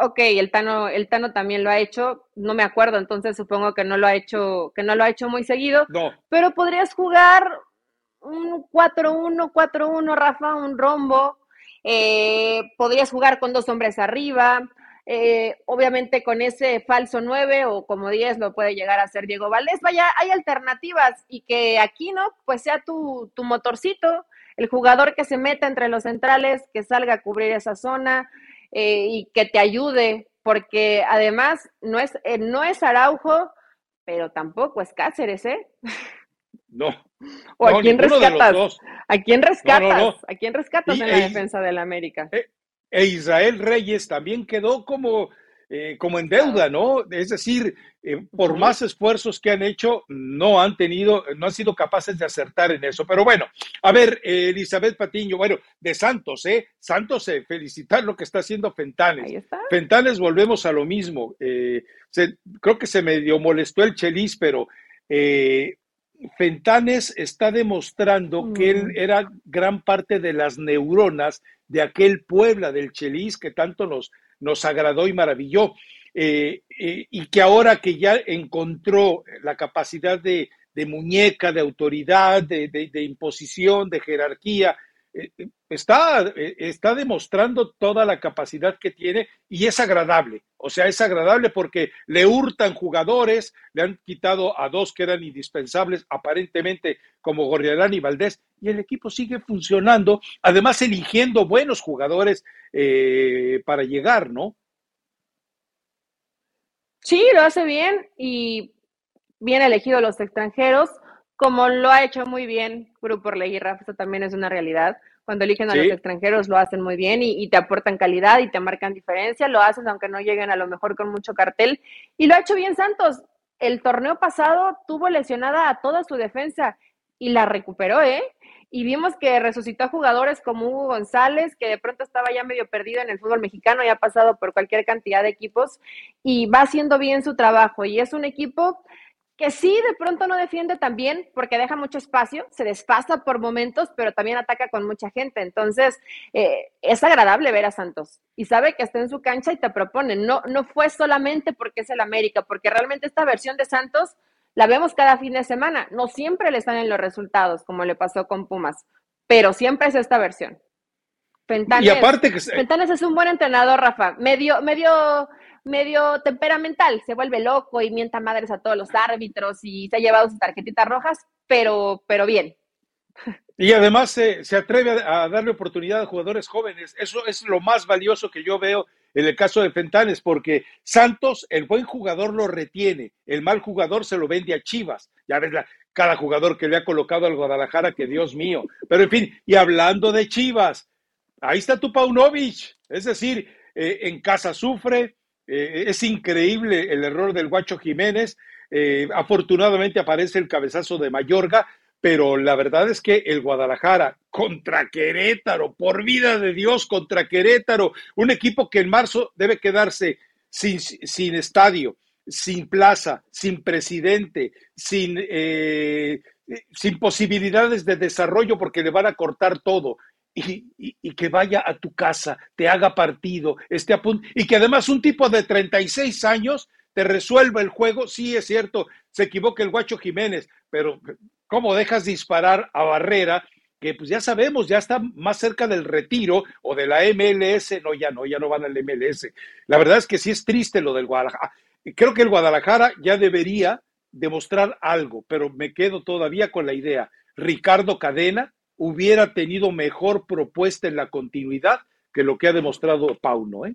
Ok, el Tano, el Tano también lo ha hecho, no me acuerdo, entonces supongo que no lo ha hecho, que no lo ha hecho muy seguido. No. Pero podrías jugar un 4-1, 4-1, Rafa, un rombo. Eh, podrías jugar con dos hombres arriba. Eh, obviamente con ese falso 9 o como 10 lo puede llegar a ser Diego Valdés. Vaya, hay alternativas y que aquí, ¿no? Pues sea tu, tu motorcito, el jugador que se meta entre los centrales, que salga a cubrir esa zona eh, y que te ayude, porque además no es, eh, no es Araujo, pero tampoco es Cáceres, ¿eh? No. ¿O a quién rescatas? ¿A quién rescatas? ¿A quién rescatas en la defensa del América? E Israel Reyes también quedó como, eh, como en deuda, ¿no? Es decir, eh, por más esfuerzos que han hecho, no han tenido, no han sido capaces de acertar en eso. Pero bueno, a ver, eh, Elizabeth Patiño, bueno, de Santos, ¿eh? Santos, felicitar lo que está haciendo Fentanes. Ahí está. Fentanes, volvemos a lo mismo. creo que se medio molestó el Chelis, pero Fentanes está demostrando que él era gran parte de las neuronas de aquel Puebla del Chelis que tanto nos, nos agradó y maravilló, eh, eh, y que ahora que ya encontró la capacidad de, muñeca, de autoridad, de, imposición, de jerarquía, está, está demostrando toda la capacidad que tiene y es agradable. O sea, es agradable porque le hurtan jugadores, le han quitado a dos que eran indispensables, aparentemente como Gorriarán y Valdés, y el equipo sigue funcionando, además eligiendo buenos jugadores eh, para llegar, ¿no? Sí, lo hace bien y bien elegido los extranjeros, como lo ha hecho muy bien Grupo Rafa, eso también es una realidad. Cuando eligen a los extranjeros lo hacen muy bien y, y, te aportan calidad y te marcan diferencia, lo haces aunque no lleguen a lo mejor con mucho cartel. Y lo ha hecho bien Santos. El torneo pasado tuvo lesionada a toda su defensa y la recuperó, ¿eh? Y vimos que resucitó a jugadores como Hugo González, que de pronto estaba ya medio perdido en el fútbol mexicano y ha pasado por cualquier cantidad de equipos y va haciendo bien su trabajo. Y es un equipo que sí de pronto no defiende tan bien porque deja mucho espacio, se desfasa por momentos, pero también ataca con mucha gente. Entonces, eh, es agradable ver a Santos y sabe que está en su cancha y te propone. No, no fue solamente porque es el América, porque realmente esta versión de Santos la vemos cada fin de semana. No siempre le salen los resultados, como le pasó con Pumas, pero siempre es esta versión. Fentanes, y aparte que... Fentanes es un buen entrenador, Rafa. Medio, medio medio temperamental, se vuelve loco y mienta madres a todos los árbitros y se ha llevado sus tarjetitas rojas, pero, pero bien. Y además se, atreve a, darle oportunidad a jugadores jóvenes. Eso es lo más valioso que yo veo en el caso de Fentanes, porque Santos, el buen jugador lo retiene, el mal jugador se lo vende a Chivas. Ya ves cada jugador que le ha colocado al Guadalajara, que Dios mío. Pero en fin, y hablando de Chivas, ahí está tu Paunovic. Es decir, eh, en casa sufre, eh, es increíble el error del Guacho Jiménez. Eh, afortunadamente aparece el cabezazo de Mayorga, pero la verdad es que el Guadalajara contra Querétaro, por vida de Dios, contra Querétaro, un equipo que en marzo debe quedarse sin, sin estadio, sin plaza, sin presidente, sin, eh, sin posibilidades de desarrollo porque le van a cortar todo y, que vaya a tu casa, te haga partido, esté a y que además un tipo de 36 años te resuelva el juego. Sí, es cierto, se equivoca el Guacho Jiménez, pero ¿cómo dejas disparar a Barrera? Que pues ya sabemos, ya está más cerca del retiro o de la MLS. No, ya no, ya no van al MLS. La verdad es que sí es triste lo del Guadalajara. Creo que el Guadalajara ya debería demostrar algo, pero me quedo todavía con la idea. Ricardo Cadena hubiera tenido mejor propuesta en la continuidad que lo que ha demostrado Pauno, ¿eh?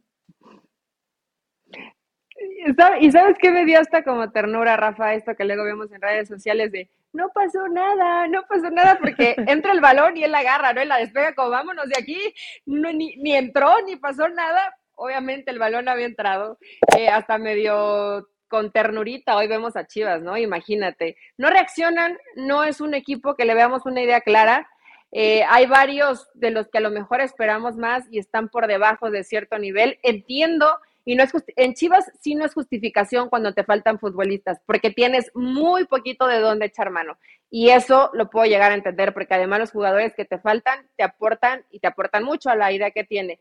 Y sabes qué me dio hasta como ternura, Rafa, esto que luego vemos en redes sociales de no pasó nada, no pasó nada porque entra el balón y él la agarra, ¿no? Y la despega como vámonos de aquí, no, ni, ni entró, ni pasó nada. Obviamente el balón había entrado, eh, hasta medio con ternurita, hoy vemos a Chivas, ¿no? Imagínate, no reaccionan, no es un equipo que le veamos una idea clara. Eh, hay varios de los que a lo mejor esperamos más y están por debajo de cierto nivel. Entiendo y no es en Chivas sí no es justificación cuando te faltan futbolistas, porque tienes muy poquito de dónde echar mano. Y eso lo puedo llegar a entender, porque además los jugadores que te faltan te aportan y te aportan mucho a la idea que tiene.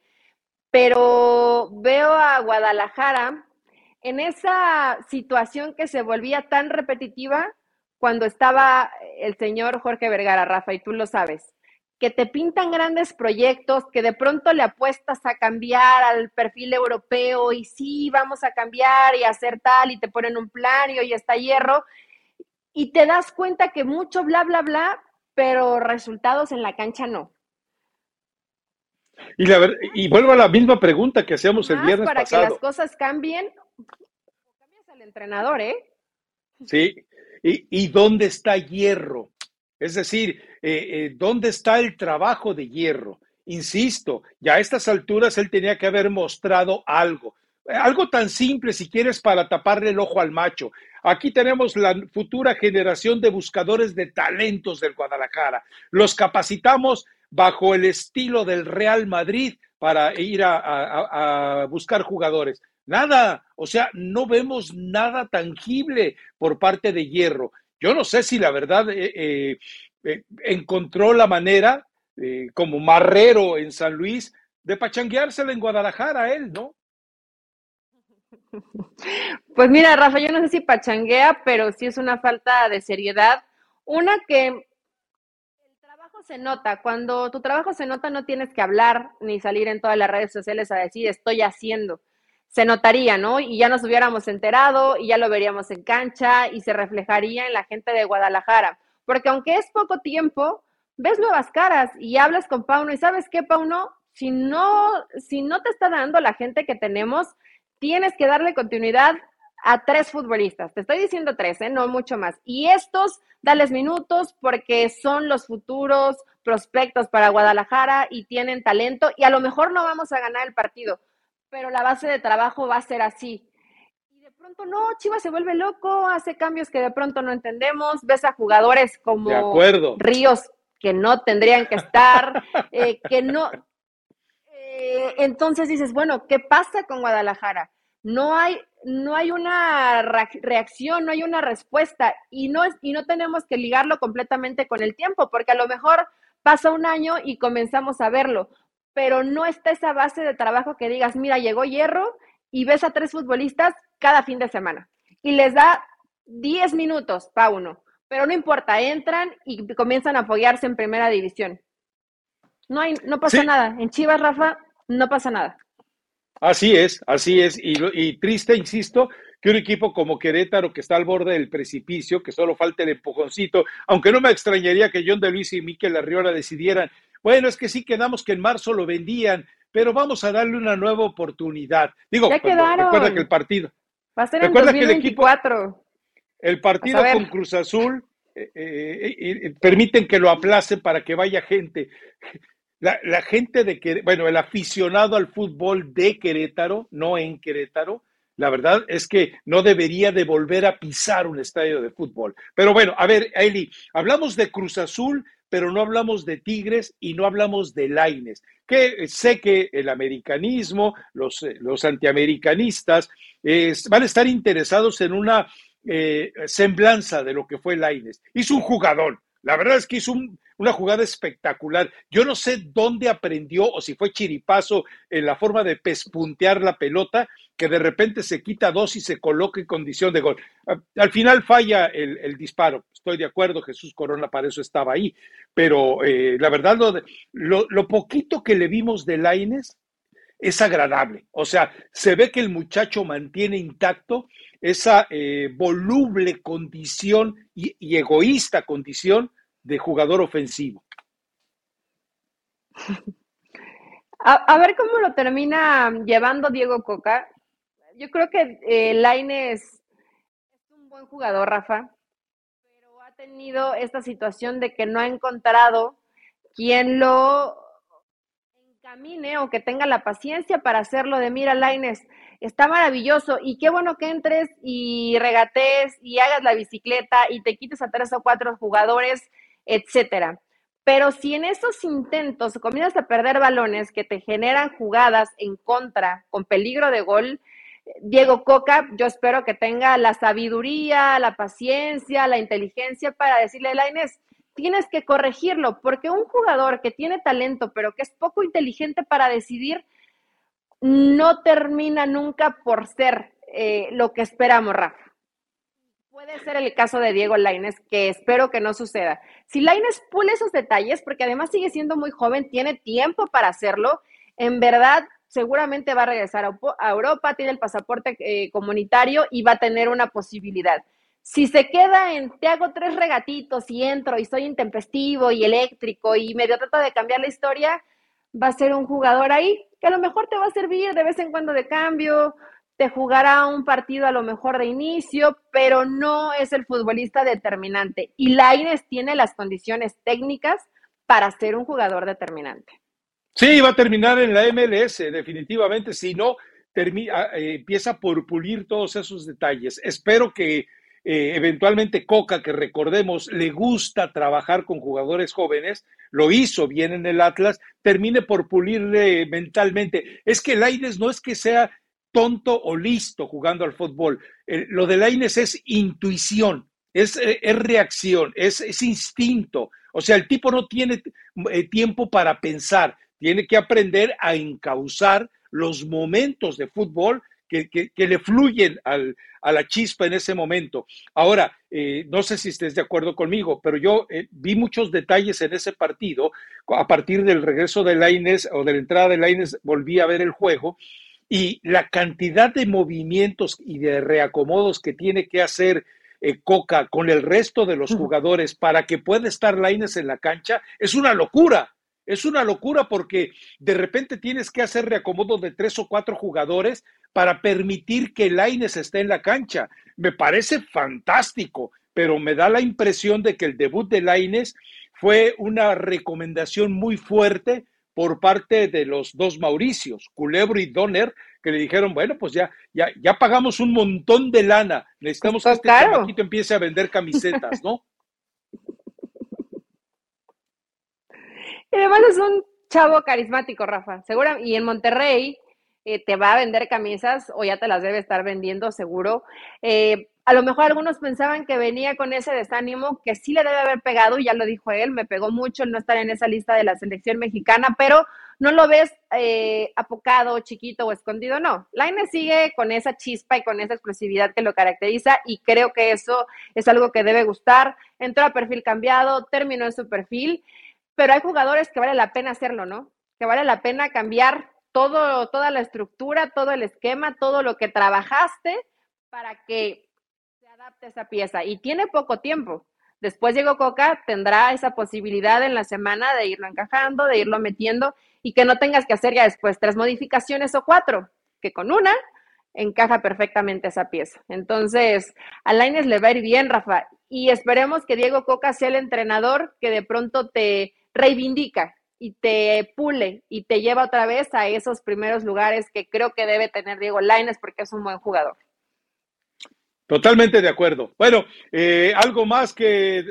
Pero veo a Guadalajara en esa situación que se volvía tan repetitiva cuando estaba el señor Jorge Vergara, Rafa, y tú lo sabes que te pintan grandes proyectos, que de pronto le apuestas a cambiar al perfil europeo y sí, vamos a cambiar y hacer tal y te ponen un plan y hoy está hierro y te das cuenta que mucho bla, bla, bla, pero resultados en la cancha no. Y, la, y vuelvo a la misma pregunta que hacíamos el viernes para pasado. Para que las cosas cambien, cambias al entrenador, ¿eh? Sí. ¿Y, ¿Y dónde está hierro? Es decir, eh, eh, ¿dónde está el trabajo de hierro? Insisto, ya a estas alturas él tenía que haber mostrado algo. Algo tan simple, si quieres, para taparle el ojo al macho. Aquí tenemos la futura generación de buscadores de talentos del Guadalajara. Los capacitamos bajo el estilo del Real Madrid para ir a, buscar jugadores. Nada, o sea, no vemos nada tangible por parte de Hierro. Yo no sé si la verdad eh, eh, eh, encontró la manera, como marrero en San Luis, de pachangueársela en Guadalajara él, ¿no? Pues mira, Rafa, yo no sé si pachanguea, pero sí es una falta de seriedad. Una que el trabajo se nota. Cuando tu trabajo se nota, no tienes que hablar ni salir en todas las redes sociales a decir estoy haciendo se notaría, ¿no? Y ya nos hubiéramos enterado y ya lo veríamos en cancha y se reflejaría en la gente de Guadalajara. Porque aunque es poco tiempo, ves nuevas caras y hablas con Pauno y sabes qué, Pauno, si no, si no te está dando la gente que tenemos, tienes que darle continuidad a tres futbolistas. Te estoy diciendo tres, ¿eh? no mucho más. Y estos, dales minutos porque son los futuros prospectos para Guadalajara y tienen talento y a lo mejor no vamos a ganar el partido, pero la base de trabajo va a ser así. Y de pronto no, Chivas se vuelve loco, hace cambios que de pronto no entendemos, ves a jugadores como Ríos que no tendrían que estar, eh, que no... Eh, entonces dices, bueno, ¿qué pasa con Guadalajara? No hay, no hay una reacción, no hay una respuesta y no, y no tenemos que ligarlo completamente con el tiempo, porque a lo mejor pasa un año y comenzamos a verlo, pero no está esa base de trabajo que digas, mira, llegó Hierro y ves a tres futbolistas cada fin de semana y les da 10 minutos para uno, pero no importa, entran y comienzan a foguearse en primera división. No, hay, no pasa nada. En Chivas, Rafa, no pasa nada. Así es, así es. Y, y, triste, insisto, que un equipo como Querétaro, que está al borde del precipicio, que solo falta el empujoncito, aunque no me extrañaría que John de Luis y Miquel Arriola decidieran bueno, es que sí quedamos que en marzo lo vendían, pero vamos a darle una nueva oportunidad. Digo, recuerda que el partido. Va a ser en 2024. el equipo, el partido con Cruz Azul eh, eh, eh, permiten que lo aplacen para que vaya gente. La, la, gente de que, bueno, el aficionado al fútbol de Querétaro, no en Querétaro, la verdad es que no debería de volver a pisar un estadio de fútbol. Pero bueno, a ver, Eli, hablamos de Cruz Azul, pero no hablamos de Tigres y no hablamos de Laines, que sé que el americanismo, los, eh, los antiamericanistas, van a estar interesados en una eh, semblanza de lo que fue Laines. Hizo un jugador, la verdad es que hizo una jugada espectacular. Yo no sé dónde aprendió o si fue chiripazo en la forma de pespuntear la pelota, que de repente se quita dos y se coloca en condición de gol. Al final falla el, disparo. Estoy de acuerdo, Jesús Corona para eso estaba ahí. Pero eh, la verdad, lo, lo, poquito que le vimos de Laines es agradable. O sea, se ve que el muchacho mantiene intacto esa eh, voluble condición y, egoísta condición de jugador ofensivo. A, ver cómo lo termina llevando Diego Coca yo creo que eh, Laines es un buen jugador, Rafa, pero ha tenido esta situación de que no ha encontrado quien lo encamine o que tenga la paciencia para hacerlo de mira, Laines, está maravilloso y qué bueno que entres y regates y hagas la bicicleta y te quites a tres o cuatro jugadores, etcétera. Pero si en esos intentos comienzas a perder balones que te generan jugadas en contra con peligro de gol, Diego Coca, yo espero que tenga la sabiduría, la paciencia, la inteligencia para decirle a Inés, tienes que corregirlo, porque un jugador que tiene talento, pero que es poco inteligente para decidir, no termina nunca por ser eh, lo que esperamos, Rafa. Puede ser el caso de Diego Laines, que espero que no suceda. Si Laines pule esos detalles, porque además sigue siendo muy joven, tiene tiempo para hacerlo, en verdad seguramente va a regresar a, Europa, tiene el pasaporte eh, comunitario y va a tener una posibilidad. Si se queda en te hago tres regatitos y entro y soy intempestivo y eléctrico y medio trato de cambiar la historia, va a ser un jugador ahí que a lo mejor te va a servir de vez en cuando de cambio, te jugará un partido a lo mejor de inicio, pero no es el futbolista determinante. Y Laines tiene las condiciones técnicas para ser un jugador determinante. Sí, va a terminar en la MLS, definitivamente. Si no, termina, eh, empieza por pulir todos esos detalles. Espero que eh, eventualmente Coca, que recordemos, le gusta trabajar con jugadores jóvenes, lo hizo bien en el Atlas, termine por pulirle mentalmente. Es que Laines no es que sea tonto o listo jugando al fútbol. Eh, lo de Laines es intuición, es, es reacción, es, es, instinto. O sea, el tipo no tiene tiempo para pensar tiene que aprender a encauzar los momentos de fútbol que, le fluyen a la chispa en ese momento. Ahora, eh, no sé si estés de acuerdo conmigo, pero yo eh, vi muchos detalles en ese partido. A partir del regreso de Laines o de la entrada de Laines, volví a ver el juego y la cantidad de movimientos y de reacomodos que tiene que hacer eh, Coca con el resto de los jugadores para que pueda estar Laines en la cancha es una locura. Es una locura porque de repente tienes que hacer reacomodo de tres o cuatro jugadores para permitir que Laines esté en la cancha. Me parece fantástico, pero me da la impresión de que el debut de Laines fue una recomendación muy fuerte por parte de los dos Mauricios, Culebro y Donner, que le dijeron, bueno, pues ya, ya, ya pagamos un montón de lana, necesitamos que este chamaquito empiece a vender camisetas, ¿no? Y además es un chavo carismático, Rafa. Seguro, y en Monterrey eh, te va a vender camisas o ya te las debe estar vendiendo, seguro. Eh, a lo mejor algunos pensaban que venía con ese desánimo, que sí le debe haber pegado, ya lo dijo él, me pegó mucho el no estar en esa lista de la selección mexicana, pero no lo ves eh, apocado, chiquito o escondido, no. Laine sigue con esa chispa y con esa explosividad que lo caracteriza y creo que eso es algo que debe gustar. Entró a perfil cambiado, terminó en su perfil pero hay jugadores que vale la pena hacerlo, ¿no? Que vale la pena cambiar todo, toda la estructura, todo el esquema, todo lo que trabajaste para que adapte esa pieza. Y tiene poco tiempo. Después Diego Coca tendrá esa posibilidad en la semana de irlo encajando, de irlo metiendo y que no tengas que hacer ya después tres modificaciones o cuatro, que con una encaja perfectamente esa pieza. Entonces, a Laines le va a ir bien, Rafa, y esperemos que Diego Coca sea el entrenador que de pronto te reivindica y te pule y te lleva otra vez a esos primeros lugares que creo que debe tener Diego Laines porque es un buen jugador. Totalmente de acuerdo. Bueno, eh, algo más que,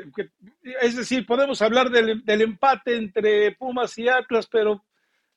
es decir, podemos hablar del, empate entre Pumas y Atlas, pero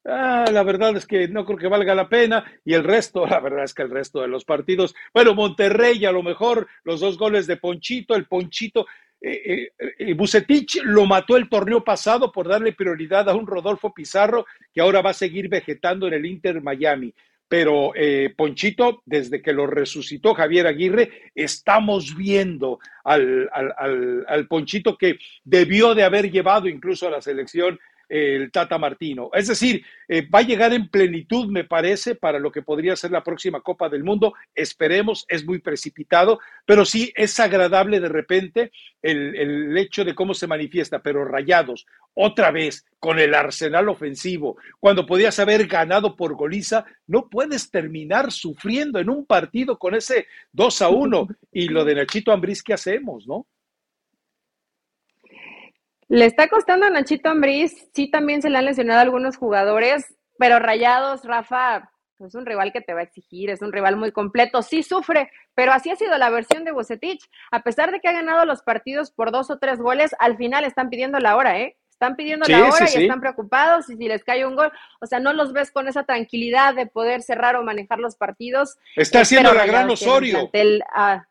ah, la verdad es que no creo que valga la pena. Y el resto, la verdad es que el resto de los partidos, bueno, Monterrey a lo mejor los dos goles de Ponchito, el Ponchito, eh, eh, eh, Bucetich lo mató el torneo pasado por darle prioridad a un Rodolfo Pizarro que ahora va a seguir vegetando en el Inter Miami. Pero Ponchito, desde que lo resucitó Javier Aguirre, estamos viendo al, al Ponchito que debió de haber llevado incluso a la selección el Tata Martino. Es decir, eh, va a llegar en plenitud, me parece, para lo que podría ser la próxima Copa del Mundo. Esperemos, es muy precipitado, pero sí es agradable de repente el, el hecho de cómo se manifiesta, pero rayados, otra vez con el arsenal ofensivo, cuando podías haber ganado por goliza, no puedes terminar sufriendo en un partido con ese 2 a 1 y lo de Nachito Ambriz que hacemos, ¿no? Le está costando a Nachito Ambriz, sí también se le han lesionado algunos jugadores, pero Rayados, Rafa, es un rival que te va a exigir, es un rival muy completo, sí sufre, pero así ha sido la versión de Bucetich. A pesar de que ha ganado los partidos por dos o tres goles, al final están pidiendo la hora, ¿eh? Están pidiendo la hora y están preocupados y si les cae un gol, o sea, no los ves con esa tranquilidad de poder cerrar o manejar los partidos. Está haciendo la gran Osorio. Ah,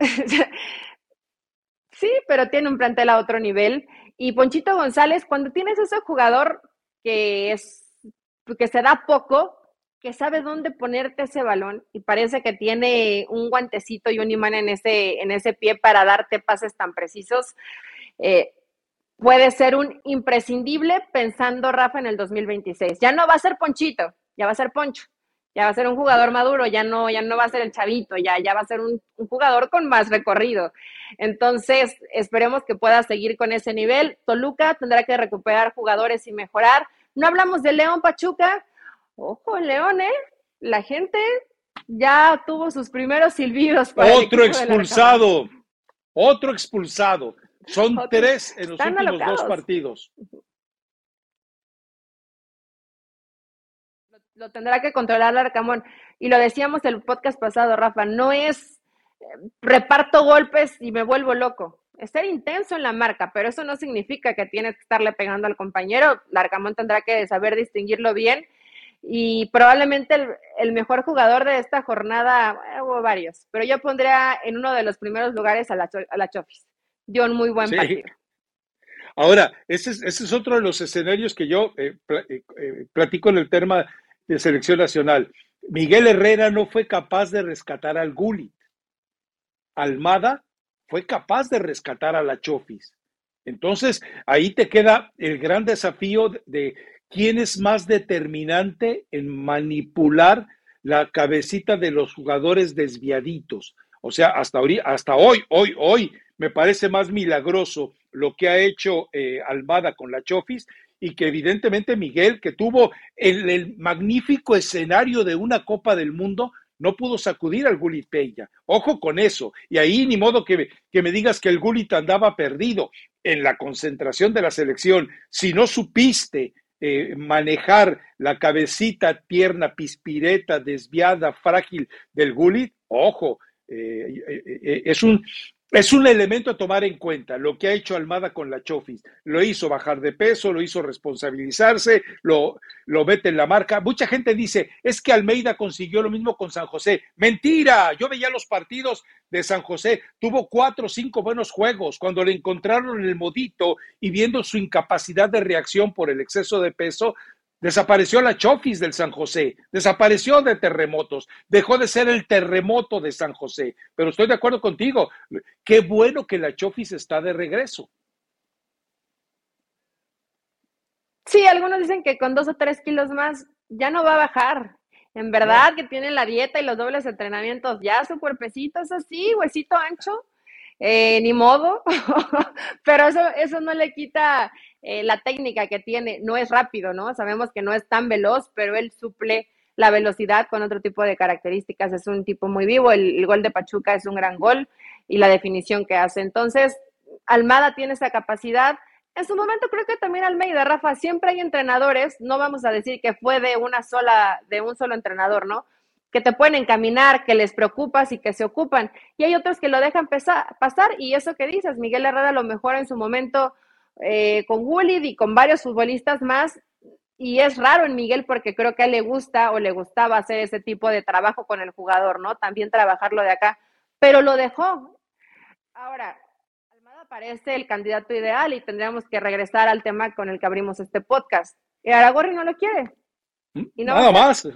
sí, pero tiene un plantel a otro nivel. Y Ponchito González, cuando tienes ese jugador que es que se da poco, que sabe dónde ponerte ese balón y parece que tiene un guantecito y un imán en ese, en ese pie para darte pases tan precisos. Eh, puede ser un imprescindible pensando Rafa en el 2026. Ya no va a ser Ponchito, ya va a ser Poncho, ya va a ser un jugador maduro, ya no, ya no va a ser el chavito, ya, ya va a ser un, un jugador con más recorrido. Entonces, esperemos que pueda seguir con ese nivel. Toluca tendrá que recuperar jugadores y mejorar. No hablamos de León Pachuca, Ojo, León, ¿eh? La gente ya tuvo sus primeros silbidos. otro expulsado, otro expulsado. Son tres en los últimos dos partidos. Lo, tendrá que controlar Arcamón. Y lo decíamos el podcast pasado, Rafa, no es eh, reparto golpes y me vuelvo loco. Es ser intenso en la marca, pero eso no significa que tienes que estarle pegando al compañero. Larcamón tendrá que saber distinguirlo bien y probablemente el, mejor jugador de esta jornada, hubo varios, pero yo pondría en uno de los primeros lugares a la, a la Chofis. Dio un muy buen partido. Ahora, ese es, ese es, otro de los escenarios que yo eh, eh, eh, platico en el tema de selección nacional. Miguel Herrera no fue capaz de rescatar al Gulit. Almada fue capaz de rescatar a la Chofis. Entonces, ahí te queda el gran desafío de ¿quién es más determinante en manipular la cabecita de los jugadores desviaditos? O sea, hasta, hasta hoy, hoy, hoy, me parece más milagroso lo que ha hecho eh, Almada con la Chofis y que evidentemente Miguel, que tuvo el, el, magnífico escenario de una Copa del Mundo, no pudo sacudir al Gulit Peña. Ojo con eso. Y ahí ni modo que, que me digas que el Gulit andaba perdido en la concentración de la selección. Si no supiste eh, manejar la cabecita tierna, pispireta, desviada, frágil del gulit, ojo, eh, eh, es un es un elemento a tomar en cuenta lo que ha hecho Almada con la Chofis. Lo hizo bajar de peso, lo hizo responsabilizarse, lo, lo mete en la marca. Mucha gente dice, es que Almeida consiguió lo mismo con San José. Mentira, yo veía los partidos de San José, tuvo cuatro o cinco buenos juegos. Cuando le encontraron el modito y viendo su incapacidad de reacción por el exceso de peso, Desapareció la Chofis del San José, desapareció de terremotos, dejó de ser el terremoto de San José. Pero estoy de acuerdo contigo, qué bueno que la Chofis está de regreso. Sí, algunos dicen que con dos o tres kilos más ya no va a bajar. En verdad que tiene la dieta y los dobles entrenamientos, ya su cuerpecito es así, huesito ancho, eh, ni modo, pero eso, eso no le quita eh, la técnica que tiene. No es rápido, ¿no? Sabemos que no es tan veloz, pero él suple la velocidad con otro tipo de características. Es un tipo muy vivo. El, gol de Pachuca es un gran gol y la definición que hace. Entonces, Almada tiene esa capacidad. En su momento creo que también Almeida, Rafa, siempre hay entrenadores, no vamos a decir que fue de una sola, de un solo entrenador, ¿no? Que te pueden encaminar, que les preocupas y que se ocupan. Y hay otros que lo dejan pasar y eso que dices, Miguel Herrera lo mejor en su momento eh, con Gullit y con varios futbolistas más. Y es raro en Miguel porque creo que a él le gusta o le gustaba hacer ese tipo de trabajo con el jugador, ¿no? También trabajarlo de acá, pero lo dejó. Ahora, Almada parece el candidato ideal y tendríamos que regresar al tema con el que abrimos este podcast. Y Aragorri no lo quiere. ¿Mm? Nada más.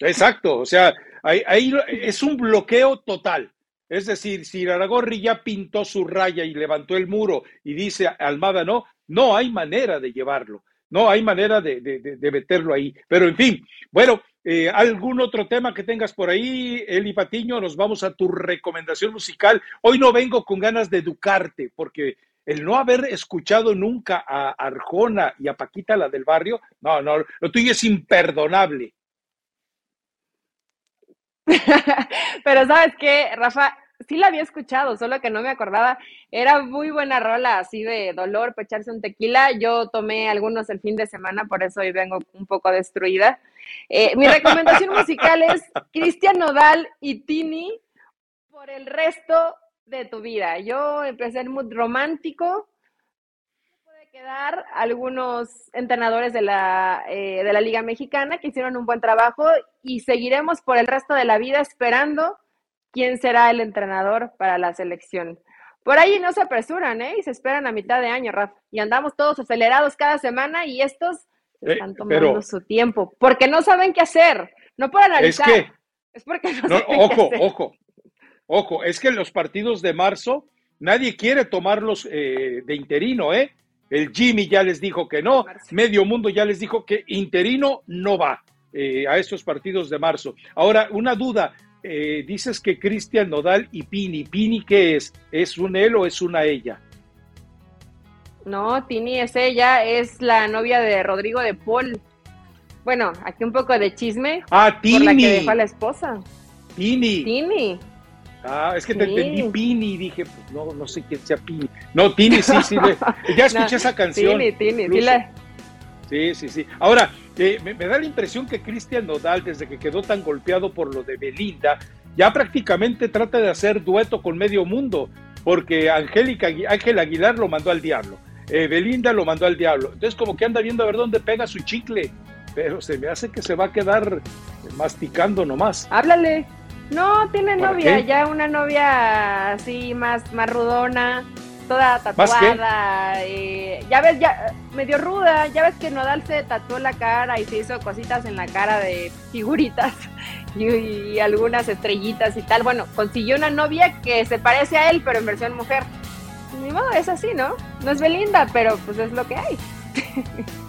Exacto, o sea, ahí, es un bloqueo total. Es decir, si Aragorri ya pintó su raya y levantó el muro y dice Almada no, no hay manera de llevarlo, no hay manera de, meterlo ahí. Pero en fin, bueno, eh, ¿algún otro tema que tengas por ahí, Eli Patiño? Nos vamos a tu recomendación musical. Hoy no vengo con ganas de educarte, porque el no haber escuchado nunca a Arjona y a Paquita, la del barrio, no, no, lo tuyo es imperdonable. Pero sabes qué, Rafa, sí la había escuchado, solo que no me acordaba. Era muy buena rola, así de dolor, para echarse un tequila. Yo tomé algunos el fin de semana, por eso hoy vengo un poco destruida. Eh, mi recomendación musical es Cristian Nodal y Tini por el resto de tu vida. Yo empecé en mood romántico. Quedar algunos entrenadores de la, eh, de la Liga Mexicana que hicieron un buen trabajo y seguiremos por el resto de la vida esperando quién será el entrenador para la selección. Por ahí no se apresuran, ¿eh? Y se esperan a mitad de año, Rafa. Y andamos todos acelerados cada semana y estos eh, están tomando su tiempo porque no saben qué hacer. No por analizar. Es, que, es porque no, saben Ojo, ojo, ojo. Es que en los partidos de marzo nadie quiere tomarlos eh, de interino, ¿eh? El Jimmy ya les dijo que no, medio mundo ya les dijo que interino no va eh, a estos partidos de marzo. Ahora, una duda, eh, dices que Cristian Nodal y Pini. ¿Pini qué es? ¿Es un él o es una ella? No, Tini es ella, es la novia de Rodrigo de Paul. Bueno, aquí un poco de chisme. Ah, Tini. Por la que dejó a la esposa. Tini. Tini. Ah, es que te entendí Pini, dije, pues no, no sé quién sea Pini. No, Tini, sí, sí, ya escuché esa canción. Tini, Tini, dile. Sí, sí, sí. Ahora, eh, me, da la impresión que Cristian Nodal, desde que quedó tan golpeado por lo de Belinda, ya prácticamente trata de hacer dueto con medio mundo, porque Angélica, Ángel Aguilar lo mandó al diablo, eh, Belinda lo mandó al diablo. Entonces, como que anda viendo a ver dónde pega su chicle, pero se me hace que se va a quedar masticando nomás. Háblale. No, tiene novia, ya una novia así más, más rudona toda tatuada. Eh, ya ves, ya medio ruda. Ya ves que Nodal se tatuó la cara y se hizo cositas en la cara de figuritas y, algunas estrellitas y tal. Bueno, consiguió una novia que se parece a él, pero en versión mujer. Ni modo, es así, ¿no? No es Belinda, pero pues es lo que hay.